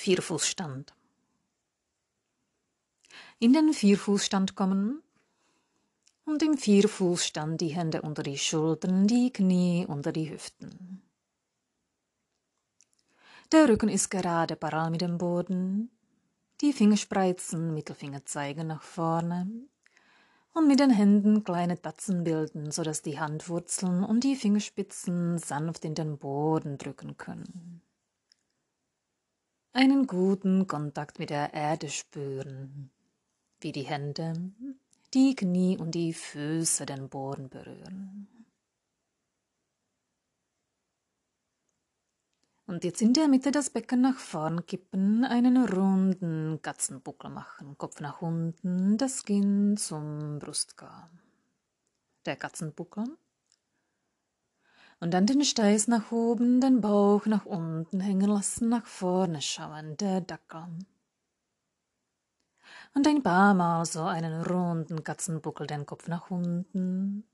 Vierfußstand. In den Vierfußstand kommen und im Vierfußstand die Hände unter die Schultern, die Knie unter die Hüften. Der Rücken ist gerade paral mit dem Boden, die Fingerspreizen, Mittelfinger zeigen nach vorne und mit den Händen kleine Tatzen bilden, sodass die Handwurzeln und die Fingerspitzen sanft in den Boden drücken können. Einen guten Kontakt mit der Erde spüren, wie die Hände, die Knie und die Füße den Boden berühren. Und jetzt in der Mitte das Becken nach vorn kippen, einen runden Katzenbuckel machen, Kopf nach unten, das Kinn zum Brustkorb. Der Katzenbuckel. Und dann den Steiß nach oben, den Bauch nach unten hängen lassen, nach vorne schauen, der Dackel. Und ein paar Mal so einen runden Katzenbuckel, den Kopf nach unten,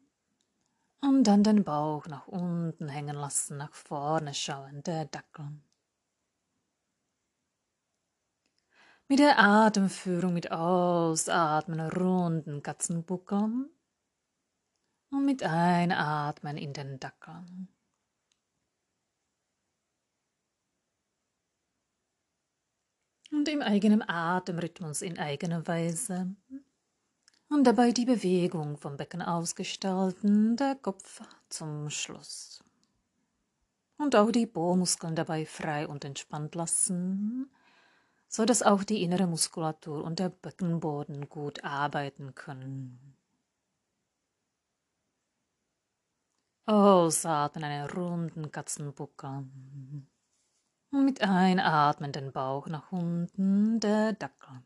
und dann den Bauch nach unten hängen lassen, nach vorne schauen, der Dackel. Mit der Atemführung mit Ausatmen runden Katzenbuckel und mit Einatmen in den Dackel. Und im eigenen Atemrhythmus in eigener Weise und dabei die Bewegung vom Becken ausgestalten, der Kopf zum Schluss. Und auch die Bohrmuskeln dabei frei und entspannt lassen, so dass auch die innere Muskulatur und der Beckenboden gut arbeiten können. Ausatmen einen runden Katzenbuckel. Mit Einatmen den Bauch nach unten, der Dackel.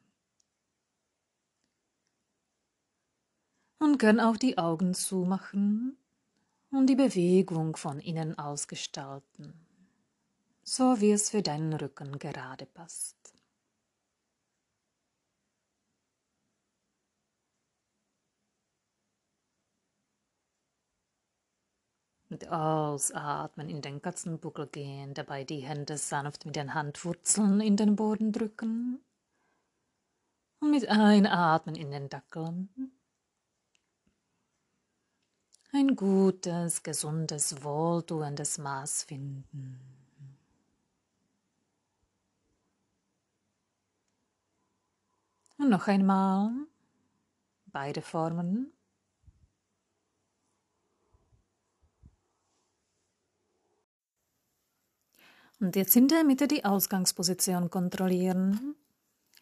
und gern auch die Augen zumachen und die Bewegung von innen aus gestalten, so wie es für deinen Rücken gerade passt. Mit Ausatmen in den Katzenbuckel gehen, dabei die Hände sanft mit den Handwurzeln in den Boden drücken und mit Einatmen in den Dackel ein gutes, gesundes, wohltuendes Maß finden. Und noch einmal beide Formen. Und jetzt in der Mitte die Ausgangsposition kontrollieren.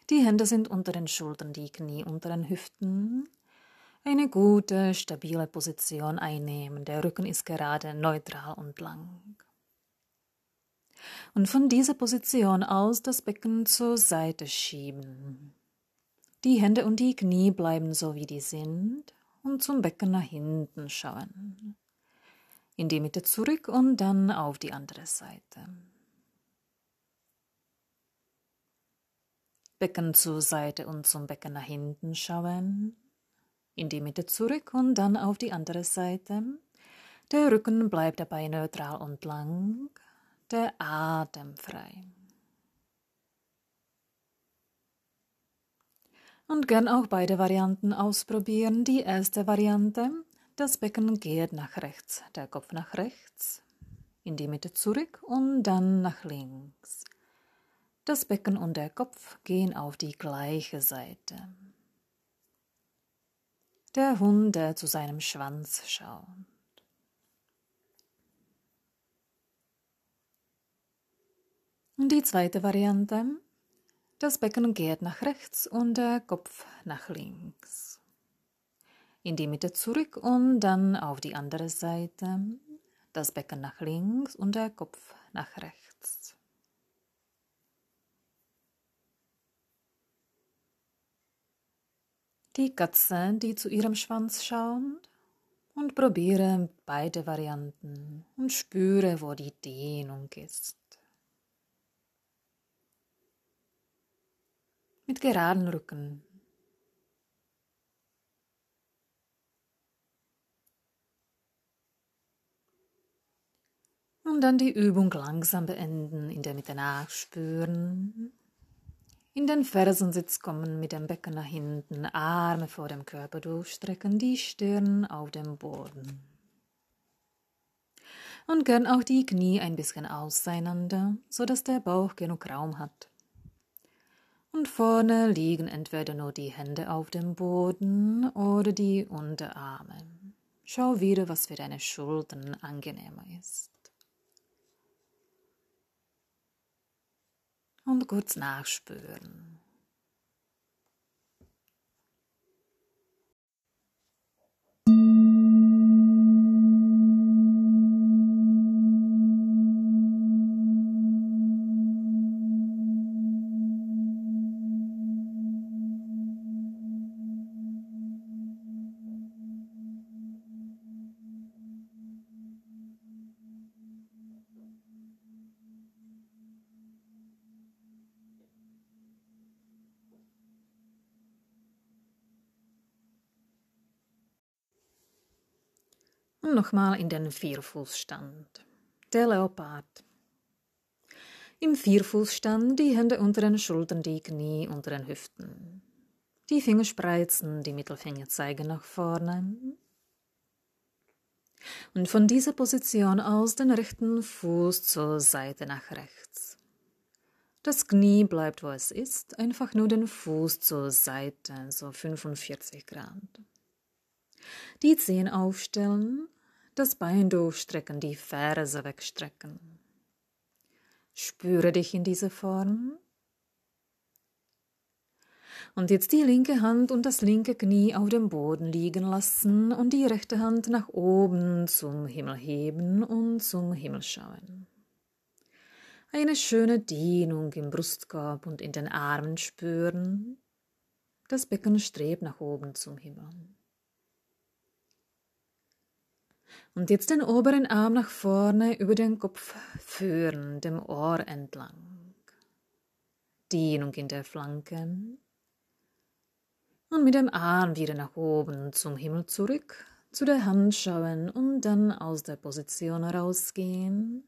Die Hände sind unter den Schultern, die Knie unter den Hüften eine gute, stabile Position einnehmen. Der Rücken ist gerade neutral und lang. Und von dieser Position aus das Becken zur Seite schieben. Die Hände und die Knie bleiben so, wie die sind und zum Becken nach hinten schauen. In die Mitte zurück und dann auf die andere Seite. Becken zur Seite und zum Becken nach hinten schauen in die Mitte zurück und dann auf die andere Seite. Der Rücken bleibt dabei neutral und lang, der Atem frei. Und gern auch beide Varianten ausprobieren. Die erste Variante, das Becken geht nach rechts, der Kopf nach rechts, in die Mitte zurück und dann nach links. Das Becken und der Kopf gehen auf die gleiche Seite der Hund, der zu seinem Schwanz schaut. Und die zweite Variante, das Becken geht nach rechts und der Kopf nach links. In die Mitte zurück und dann auf die andere Seite, das Becken nach links und der Kopf nach rechts. Die Katze, die zu ihrem Schwanz schaut, und probiere beide Varianten und spüre, wo die Dehnung ist. Mit geraden Rücken. Und dann die Übung langsam beenden, in der Mitte nachspüren In den Fersensitz kommen, mit dem Becken nach hinten, Arme vor dem Körper durchstrecken, die Stirn auf dem Boden. Und gern auch die Knie ein bisschen auseinander, so dass der Bauch genug Raum hat. Und vorne liegen entweder nur die Hände auf dem Boden oder die Unterarme. Schau wieder, was für deine Schultern angenehmer ist. Und kurz nachspüren. Und nochmal in den Vierfußstand. Der Leopard. Im Vierfußstand die Hände unter den Schultern, die Knie unter den Hüften. Die Finger spreizen, die Mittelfinger zeigen nach vorne. Und von dieser Position aus den rechten Fuß zur Seite nach rechts. Das Knie bleibt, wo es ist, einfach nur den Fuß zur Seite, so 45 Grad. Die Zehen aufstellen, das Bein durchstrecken, die Ferse wegstrecken. Spüre dich in dieser Form. Und jetzt die linke Hand und das linke Knie auf dem Boden liegen lassen und die rechte Hand nach oben zum Himmel heben und zum Himmel schauen. Eine schöne Dehnung im Brustkorb und in den Armen spüren. Das Becken strebt nach oben zum Himmel. Und jetzt den oberen Arm nach vorne über den Kopf führen, dem Ohr entlang. Dehnung in der Flanke. Und mit dem Arm wieder nach oben zum Himmel zurück, zu der Hand schauen und dann aus der Position rausgehen.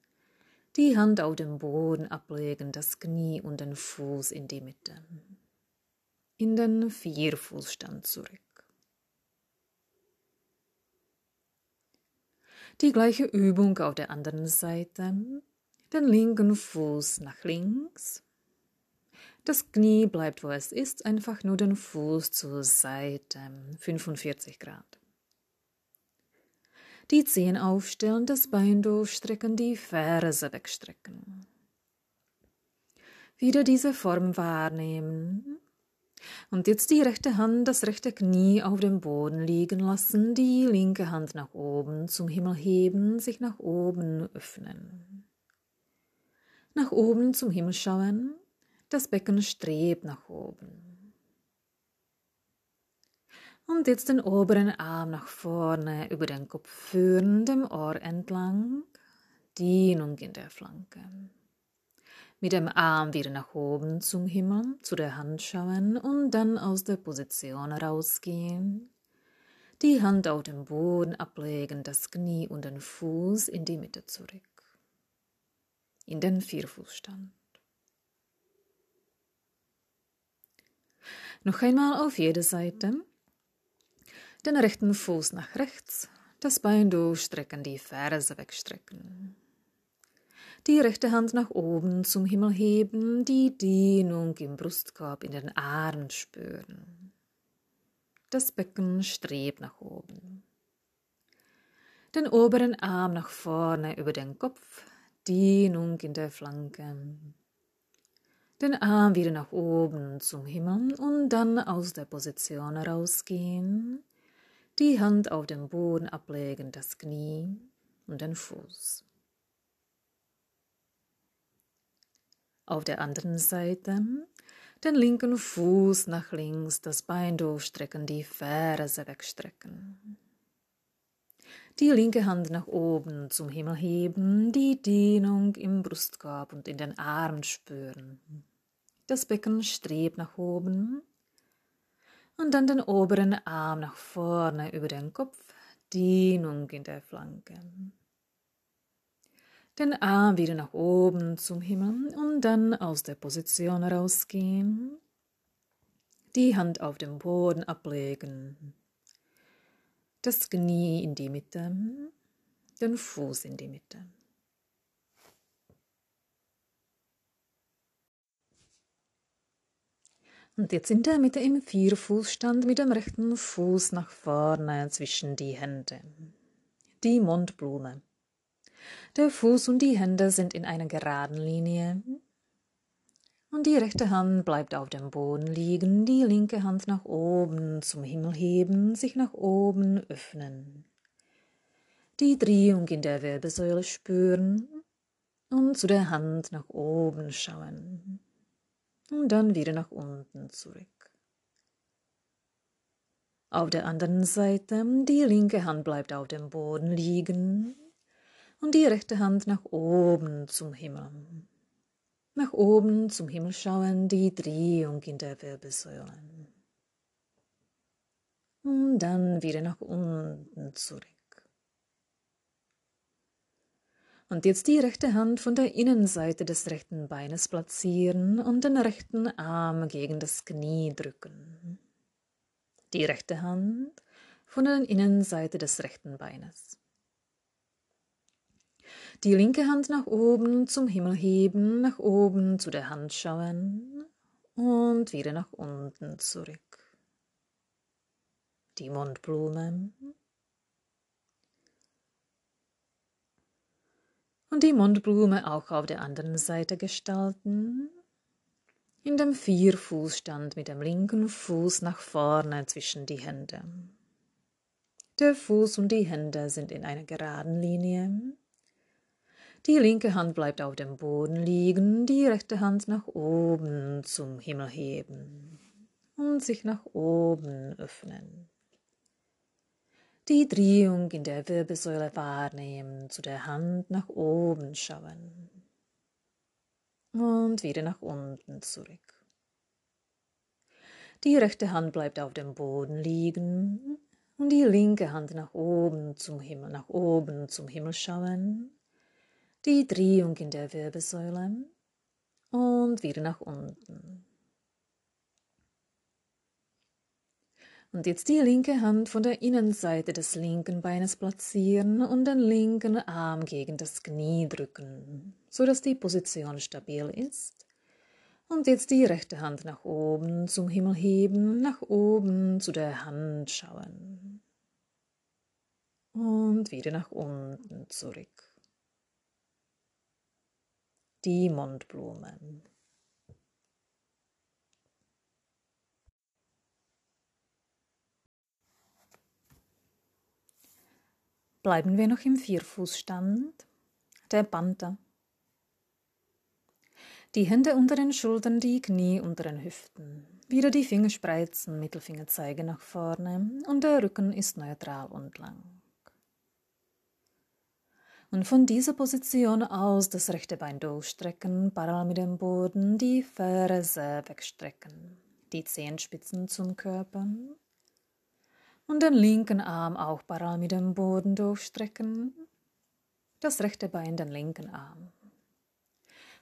Die Hand auf den Boden ablegen, das Knie und den Fuß in die Mitte. In den Vierfußstand zurück. Die gleiche Übung auf der anderen Seite. Den linken Fuß nach links. Das Knie bleibt, wo es ist, einfach nur den Fuß zur Seite, 45 Grad. Die Zehen aufstellen, das Bein durchstrecken, die Ferse wegstrecken. Wieder diese Form wahrnehmen. Und jetzt die rechte Hand, das rechte Knie auf dem Boden liegen lassen, die linke Hand nach oben zum Himmel heben, sich nach oben öffnen. Nach oben zum Himmel schauen, das Becken strebt nach oben. Und jetzt den oberen Arm nach vorne über den Kopf führen, dem Ohr entlang, Dehnung in der Flanke mit dem Arm wieder nach oben zum Himmel, zu der Hand schauen und dann aus der Position rausgehen. Die Hand auf den Boden ablegen, das Knie und den Fuß in die Mitte zurück. In den Vierfußstand. Noch einmal auf jede Seite. Den rechten Fuß nach rechts, das Bein durchstrecken, die Ferse wegstrecken die rechte Hand nach oben zum Himmel heben, die Dehnung im Brustkorb in den Armen spüren. Das Becken strebt nach oben. Den oberen Arm nach vorne über den Kopf, Dehnung in der Flanke. Den Arm wieder nach oben zum Himmel und dann aus der Position rausgehen. Die Hand auf den Boden ablegen, das Knie und den Fuß. Auf der anderen Seite den linken Fuß nach links, das Bein durchstrecken, die Ferse wegstrecken. Die linke Hand nach oben zum Himmel heben, die Dehnung im Brustkorb und in den Armen spüren. Das Becken strebt nach oben und dann den oberen Arm nach vorne über den Kopf, Dehnung in der Flanke Den Arm wieder nach oben zum Himmel und dann aus der Position rausgehen. Die Hand auf dem Boden ablegen. Das Knie in die Mitte, den Fuß in die Mitte. Und jetzt in der Mitte im Vierfußstand mit dem rechten Fuß nach vorne zwischen die Hände. Die Mondblume. Der Fuß und die Hände sind in einer geraden Linie. Und die rechte Hand bleibt auf dem Boden liegen, die linke Hand nach oben zum Himmel heben, sich nach oben öffnen. Die Drehung in der Wirbelsäule spüren und zu der Hand nach oben schauen und dann wieder nach unten zurück. Auf der anderen Seite, die linke Hand bleibt auf dem Boden liegen und die rechte Hand nach oben zum Himmel. Nach oben zum Himmel schauen, die Drehung in der Wirbelsäule. Und dann wieder nach unten zurück. Und jetzt die rechte Hand von der Innenseite des rechten Beines platzieren und den rechten Arm gegen das Knie drücken. Die rechte Hand von der Innenseite des rechten Beines. Die linke Hand nach oben zum Himmel heben, nach oben zu der Hand schauen und wieder nach unten zurück. Die Mundblume und die Mundblume auch auf der anderen Seite gestalten. In dem Vierfußstand mit dem linken Fuß nach vorne zwischen die Hände. Der Fuß und die Hände sind in einer geraden Linie. Die linke Hand bleibt auf dem Boden liegen, die rechte Hand nach oben zum Himmel heben und sich nach oben öffnen die Drehung in der Wirbelsäule wahrnehmen, zu der Hand nach oben schauen und wieder nach unten zurück. Die rechte Hand bleibt auf dem Boden liegen und die linke Hand nach oben zum Himmel, nach oben zum Himmel schauen, die Drehung in der Wirbelsäule und wieder nach unten. Und jetzt die linke Hand von der Innenseite des linken Beines platzieren und den linken Arm gegen das Knie drücken, so dass die Position stabil ist. Und jetzt die rechte Hand nach oben zum Himmel heben, nach oben zu der Hand schauen. Und wieder nach unten zurück. Die Mondblumen. Bleiben wir noch im Vierfußstand. Der Panther. Die Hände unter den Schultern, die Knie unter den Hüften. Wieder die Fingerspreizen, Mittelfinger zeigen nach vorne und der Rücken ist neutral und lang. Und von dieser Position aus das rechte Bein durchstrecken, parallel mit dem Boden, die Ferse wegstrecken, die Zehenspitzen zum Körper und den linken Arm auch parallel mit dem Boden durchstrecken, das rechte Bein den linken Arm.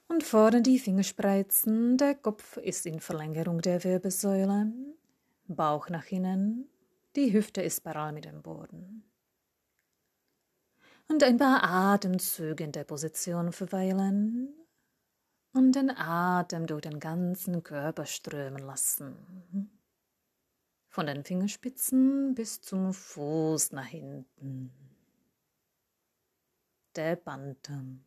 Und vorne die Fingerspreizen, der Kopf ist in Verlängerung der Wirbelsäule, Bauch nach innen, die Hüfte ist parallel mit dem Boden. Und ein paar Atemzüge in der Position verweilen und den Atem durch den ganzen Körper strömen lassen von den Fingerspitzen bis zum Fuß nach hinten. Der Bantam.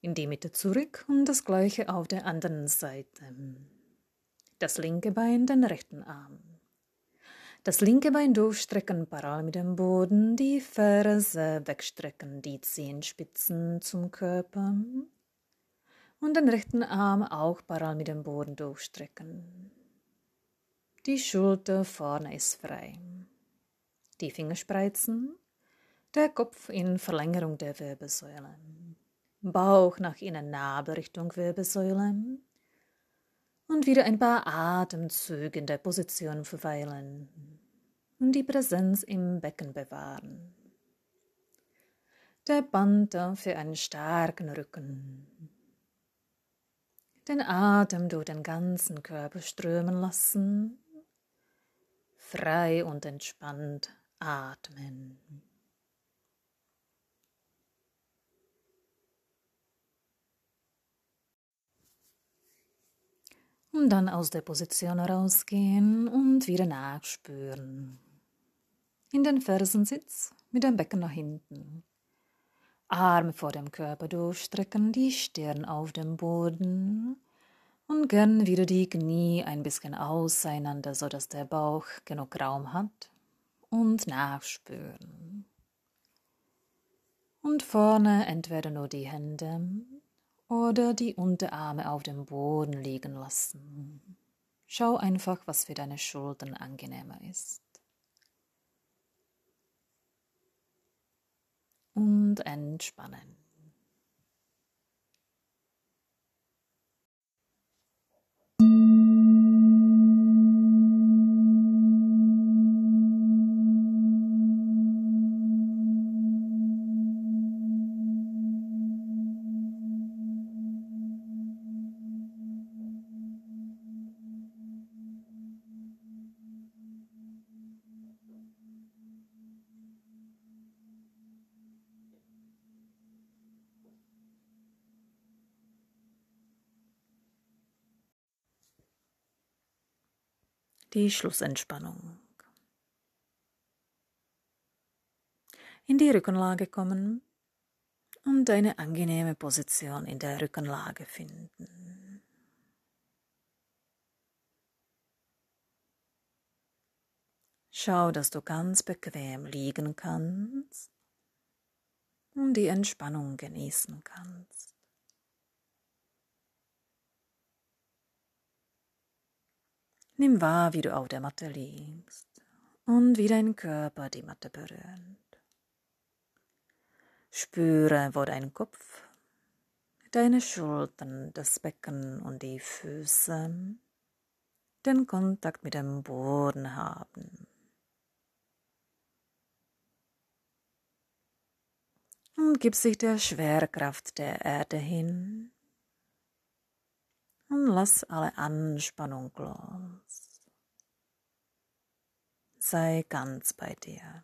In die Mitte zurück und das gleiche auf der anderen Seite. Das linke Bein, den rechten Arm. Das linke Bein durchstrecken parallel mit dem Boden, die Ferse wegstrecken, die Zehenspitzen zum Körper und den rechten Arm auch parallel mit dem Boden durchstrecken. Die Schulter vorne ist frei. Die Fingerspreizen, der Kopf in Verlängerung der Wirbelsäule. Bauch nach innen Nabel Richtung Wirbelsäule Und wieder ein paar Atemzüge in der Position verweilen und die Präsenz im Becken bewahren. Der Panther für einen starken Rücken. Den Atem durch den ganzen Körper strömen lassen. Frei und entspannt atmen. Dann aus der Position rausgehen und wieder nachspüren. In den Fersensitz mit dem Becken nach hinten. Arme vor dem Körper durchstrecken, die Stirn auf dem Boden und gern wieder die Knie ein bisschen auseinander, sodass der Bauch genug Raum hat und nachspüren. Und vorne entweder nur die Hände oder die Unterarme auf dem Boden liegen lassen. Schau einfach, was für deine Schultern angenehmer ist. Und entspannen. Die Schlussentspannung. In die Rückenlage kommen und eine angenehme Position in der Rückenlage finden. Schau, dass du ganz bequem liegen kannst und die Entspannung genießen kannst. Nimm wahr, wie du auf der Matte liegst und wie dein Körper die Matte berührt. Spüre, wo dein Kopf, deine Schultern, das Becken und die Füße den Kontakt mit dem Boden haben. Und gib sich der Schwerkraft der Erde hin und lass alle Anspannung los. Sei ganz bei dir.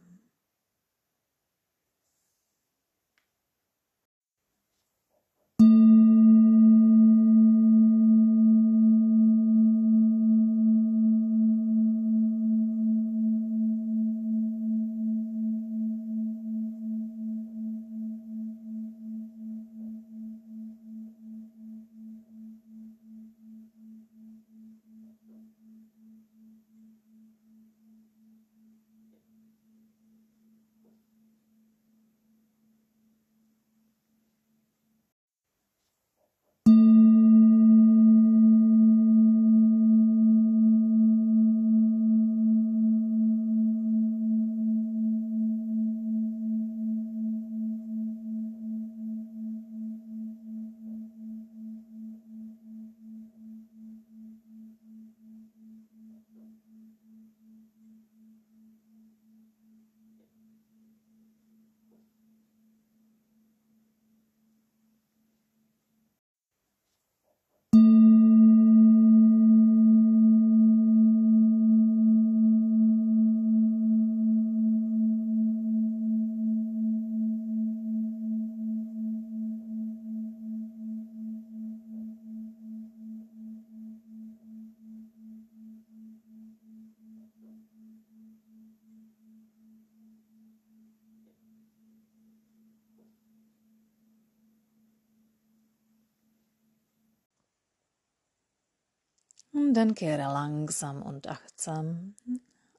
Und dann kehre langsam und achtsam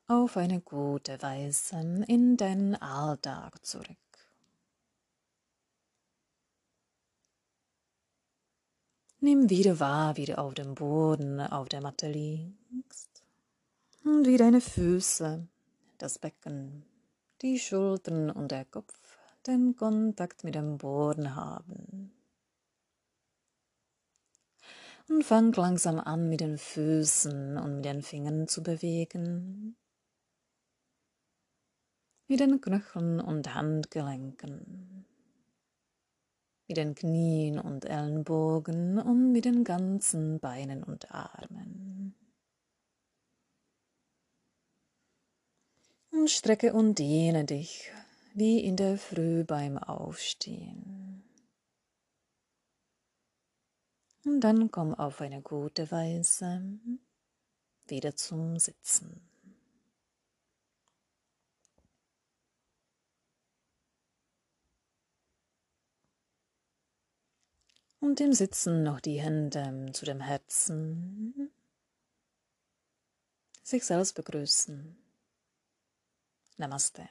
auf eine gute Weise in deinen Alltag zurück. Nimm wieder wahr, wie du auf dem Boden auf der Matte liegst und wie deine Füße, das Becken, die Schultern und der Kopf den Kontakt mit dem Boden haben. Und fang langsam an, mit den Füßen und mit den Fingern zu bewegen, mit den Knöcheln und Handgelenken, mit den Knien und Ellenbogen und mit den ganzen Beinen und Armen. Und strecke und dehne dich wie in der Früh beim Aufstehen. Und dann komm auf eine gute Weise wieder zum Sitzen. Und im Sitzen noch die Hände zu dem Herzen, sich selbst begrüßen. Namaste.